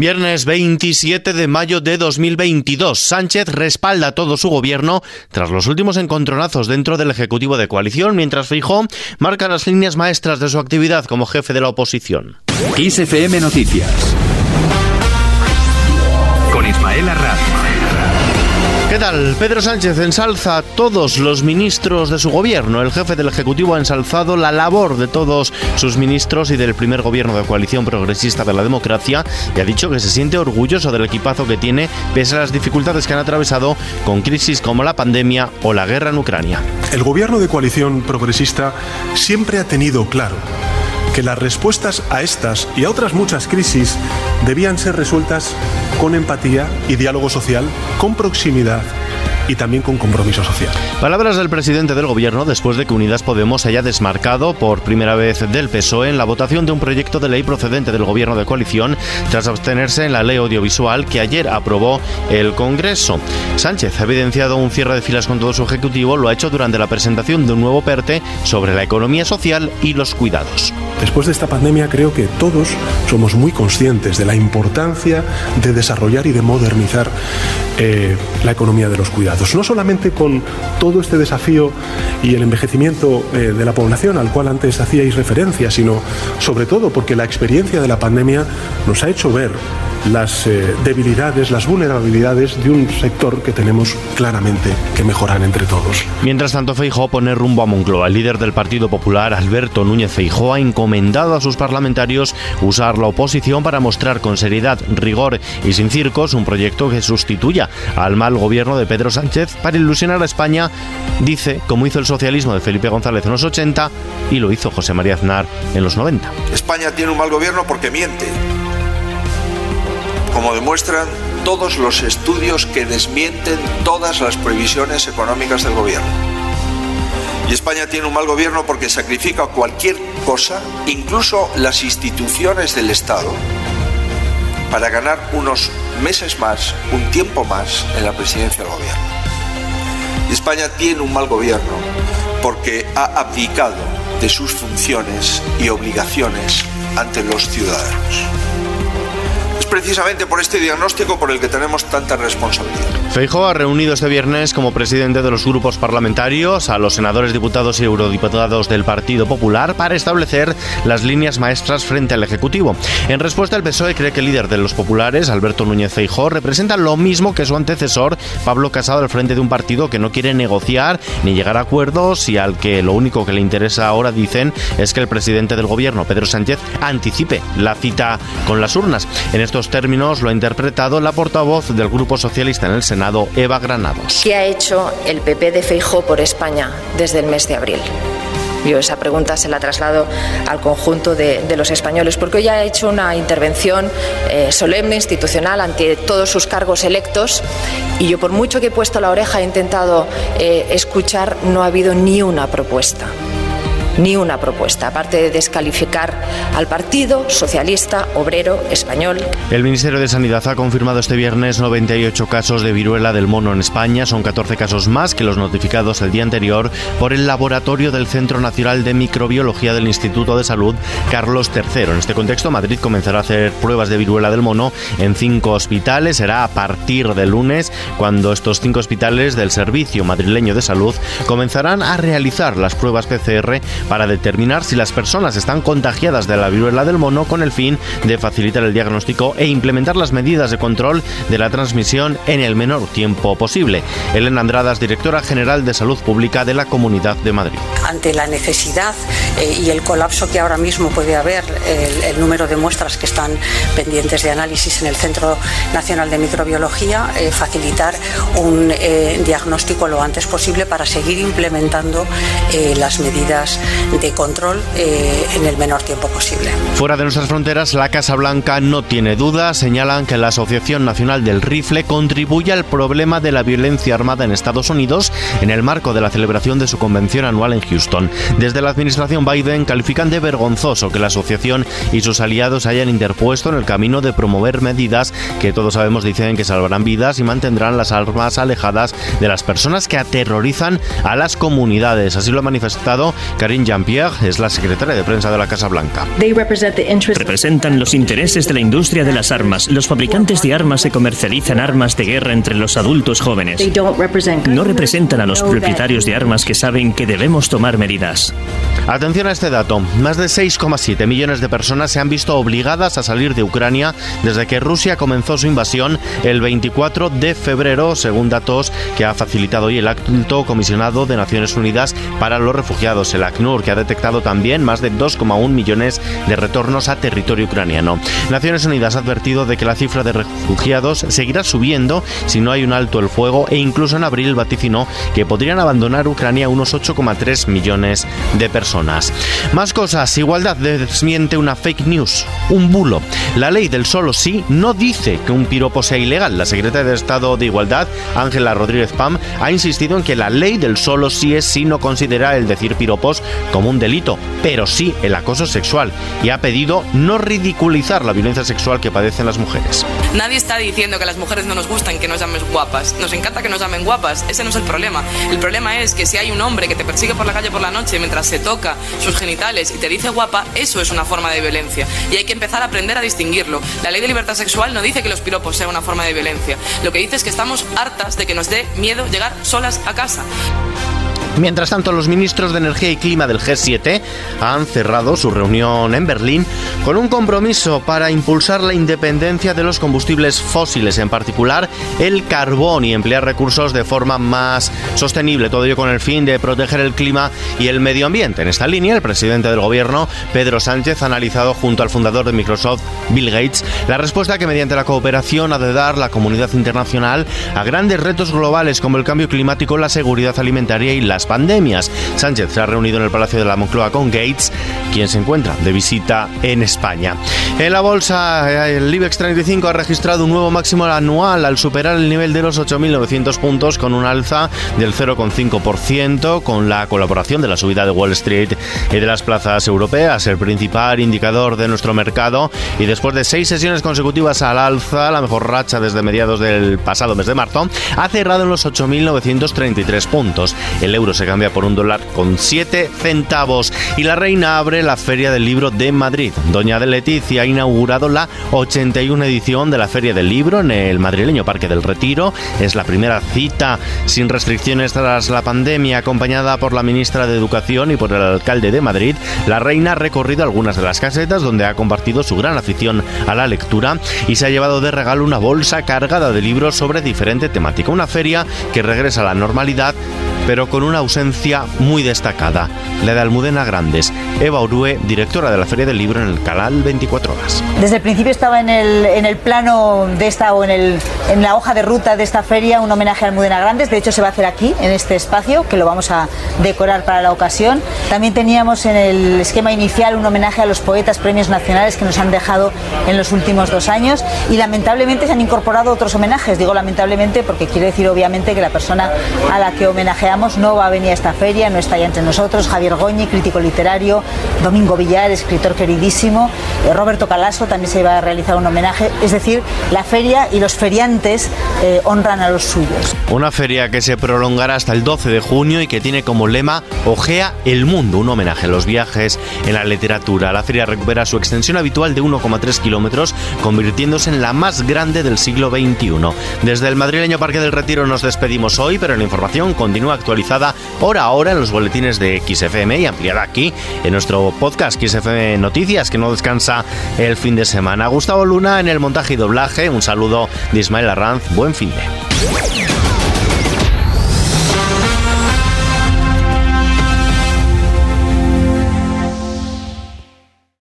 Viernes 27 de mayo de 2022. Sánchez respalda todo su gobierno tras los últimos encontronazos dentro del Ejecutivo de coalición, mientras Fijó marca las líneas maestras de su actividad como jefe de la oposición. XFM Noticias. Pedro Sánchez ensalza a todos los ministros de su gobierno. El jefe del Ejecutivo ha ensalzado la labor de todos sus ministros y del primer gobierno de coalición progresista de la democracia y ha dicho que se siente orgulloso del equipazo que tiene pese a las dificultades que han atravesado con crisis como la pandemia o la guerra en Ucrania. El gobierno de coalición progresista siempre ha tenido claro que las respuestas a estas y a otras muchas crisis debían ser resueltas con empatía y diálogo social, con proximidad y también con compromiso social. Palabras del presidente del gobierno después de que Unidas Podemos haya desmarcado por primera vez del PSOE en la votación de un proyecto de ley procedente del gobierno de coalición tras abstenerse en la ley audiovisual que ayer aprobó el Congreso. Sánchez ha evidenciado un cierre de filas con todo su ejecutivo, lo ha hecho durante la presentación de un nuevo PERTE sobre la economía social y los cuidados. Después de esta pandemia creo que todos somos muy conscientes de la importancia de desarrollar y de modernizar eh, la economía de los cuidados. No solamente con todo este desafío y el envejecimiento eh, de la población al cual antes hacíais referencia, sino sobre todo porque la experiencia de la pandemia nos ha hecho ver las eh, debilidades, las vulnerabilidades de un sector que tenemos claramente que mejorar entre todos. Mientras tanto, Feijó pone rumbo a Moncloa. El líder del Partido Popular, Alberto Núñez Feijó, ha encomendado a sus parlamentarios usar la oposición para mostrar con seriedad, rigor y sin circos un proyecto que sustituya al mal gobierno de Pedro Sánchez para ilusionar a España, dice, como hizo el socialismo de Felipe González en los 80 y lo hizo José María Aznar en los 90. España tiene un mal gobierno porque miente como demuestran todos los estudios que desmienten todas las previsiones económicas del gobierno. Y España tiene un mal gobierno porque sacrifica cualquier cosa, incluso las instituciones del Estado, para ganar unos meses más, un tiempo más en la presidencia del gobierno. Y España tiene un mal gobierno porque ha abdicado de sus funciones y obligaciones ante los ciudadanos precisamente por este diagnóstico por el que tenemos tanta responsabilidad. Feijóo ha reunido este viernes como presidente de los grupos parlamentarios a los senadores, diputados y eurodiputados del Partido Popular para establecer las líneas maestras frente al Ejecutivo. En respuesta, el PSOE cree que el líder de los populares, Alberto Núñez Feijóo, representa lo mismo que su antecesor, Pablo Casado, al frente de un partido que no quiere negociar ni llegar a acuerdos y al que lo único que le interesa ahora, dicen, es que el presidente del gobierno, Pedro Sánchez, anticipe la cita con las urnas. En estos términos lo ha interpretado la portavoz del Grupo Socialista en el Senado, Eva Granados. ¿Qué ha hecho el PP de Feijó por España desde el mes de abril? Yo esa pregunta se la traslado al conjunto de, los españoles, porque hoy ha hecho una intervención eh, solemne, institucional, ante todos sus cargos electos, y yo por mucho que he puesto la oreja, he intentado eh, escuchar, no ha habido ni una propuesta ni una propuesta, aparte de descalificar al Partido Socialista Obrero Español. El Ministerio de Sanidad ha confirmado este viernes 98 casos de viruela del mono en España. Son 14 casos más que los notificados el día anterior por el laboratorio del Centro Nacional de Microbiología del Instituto de Salud Carlos III. En este contexto, Madrid comenzará a hacer pruebas de viruela del mono en cinco hospitales. Será a partir del lunes cuando estos cinco hospitales del Servicio Madrileño de Salud comenzarán a realizar las pruebas PCR para determinar si las personas están contagiadas de la viruela del mono con el fin de facilitar el diagnóstico e implementar las medidas de control de la transmisión en el menor tiempo posible. Elena Andradas, directora general de Salud Pública de la Comunidad de Madrid. Ante la necesidad eh, y el colapso que ahora mismo puede haber, el, número de muestras que están pendientes de análisis en el Centro Nacional de Microbiología, eh, facilitar un eh, diagnóstico lo antes posible para seguir implementando las medidas de control eh, en el menor tiempo posible. Fuera de nuestras fronteras, la Casa Blanca no tiene duda. Señalan que la Asociación Nacional del Rifle contribuye al problema de la violencia armada en Estados Unidos en el marco de la celebración de su convención anual en Houston. Desde la administración Biden califican de vergonzoso que la asociación y sus aliados hayan interpuesto en el camino de promover medidas que todos sabemos dicen que salvarán vidas y mantendrán las armas alejadas de las personas que aterrorizan a las comunidades. Así lo ha manifestado Karin Karine Jean-Pierre es la secretaria de prensa de la Casa Blanca. Representan los intereses de la industria de las armas. Los fabricantes de armas se comercializan armas de guerra entre los adultos jóvenes. No representan a los propietarios de armas que saben que debemos tomar medidas. Atención a este dato. Más de 6,7 millones de personas se han visto obligadas a salir de Ucrania desde que Rusia comenzó su invasión el 24 de febrero, según datos que ha facilitado hoy el alto comisionado de Naciones Unidas para los Refugiados, el ACNUR, que ha detectado también más de 2,1 millones de retornos a territorio ucraniano. Naciones Unidas ha advertido de que la cifra de refugiados seguirá subiendo si no hay un alto el fuego e incluso en abril vaticinó que podrían abandonar Ucrania unos 8,3 millones de personas. Más cosas, igualdad desmiente una fake news, un bulo. La ley del solo sí no dice que un piropo sea ilegal. La secretaria de Estado de Igualdad, Ángela Rodríguez Pam, ha insistido en que la ley del solo sí es sí no considera el decir piropos como un delito, pero sí el acoso sexual y ha pedido no ridiculizar la violencia sexual que padecen las mujeres. Nadie está diciendo que las mujeres no nos gustan que nos llamen guapas. Nos encanta que nos llamen guapas. Ese no es el problema. El problema es que si hay un hombre que te persigue por la calle por la noche mientras se toca sus genitales y te dice guapa, eso es una forma de violencia. Y hay que empezar a aprender a distinguirlo. La ley de libertad sexual no dice que los piropos sean una forma de violencia. Lo que dice es que estamos hartas de que nos dé miedo llegar solas a casa. Mientras tanto, los ministros de Energía y Clima del G7 han cerrado su reunión en Berlín con un compromiso para impulsar la independencia de los combustibles fósiles, en particular el carbón, y emplear recursos de forma más sostenible, todo ello con el fin de proteger el clima y el medio ambiente. En esta línea, el presidente del gobierno, Pedro Sánchez, ha analizado junto al fundador de Microsoft, Bill Gates, la respuesta que mediante la cooperación ha de dar la comunidad internacional a grandes retos globales como el cambio climático, la seguridad alimentaria y las pandemias. Sánchez se ha reunido en el Palacio de la Moncloa con Gates, quien se encuentra de visita en España. En la bolsa, el IBEX 35 ha registrado un nuevo máximo anual al superar el nivel de los 8.900 puntos con un alza del 0,5% con la colaboración de la subida de Wall Street y de las plazas europeas, el principal indicador de nuestro mercado y después de seis sesiones consecutivas al alza, la mejor racha desde mediados del pasado mes de marzo, ha cerrado en los 8.933 puntos. El euro se cambia por un dólar con 7 centavos. Y la reina abre la Feria del Libro de Madrid. Doña de Leticia ha inaugurado la 81 edición de la Feria del Libro en el madrileño Parque del Retiro. Es la primera cita sin restricciones tras la pandemia, acompañada por la ministra de Educación y por el alcalde de Madrid. La reina ha recorrido algunas de las casetas donde ha compartido su gran afición a la lectura y se ha llevado de regalo una bolsa cargada de libros sobre diferente temática. Una feria que regresa a la normalidad pero con una ausencia muy destacada, la de Almudena Grandes. Eva Urue, directora de la Feria del Libro en el canal 24 Horas. Desde el principio estaba en el, en el plano de esta o en, el, en la hoja de ruta de esta feria un homenaje a Almudena Grandes. De hecho, se va a hacer aquí, en este espacio, que lo vamos a decorar para la ocasión. También teníamos en el esquema inicial un homenaje a los poetas premios nacionales que nos han dejado en los últimos dos años y lamentablemente se han incorporado otros homenajes. Digo lamentablemente porque quiere decir obviamente que la persona a la que homenajeamos no va a venir a esta feria, no está ya entre nosotros. Javier Goñi, crítico literario, Domingo Villar, escritor queridísimo, eh, Roberto Calaso también se va a realizar un homenaje. Es decir, la feria y los feriantes eh, honran a los suyos. Una feria que se prolongará hasta el 12 de junio y que tiene como lema Ojea el mundo, un homenaje a los viajes en la literatura. La feria recupera su extensión habitual de 1,3 kilómetros, convirtiéndose en la más grande del siglo XXI. Desde el madrileño Parque del Retiro nos despedimos hoy, pero la información continúa actualizada hora a hora en los boletines de XFM y ampliada aquí en nuestro podcast XFM Noticias, que no descansa el fin de semana. Gustavo Luna en el montaje y doblaje. Un saludo de Ismael Arranz. Buen fin de.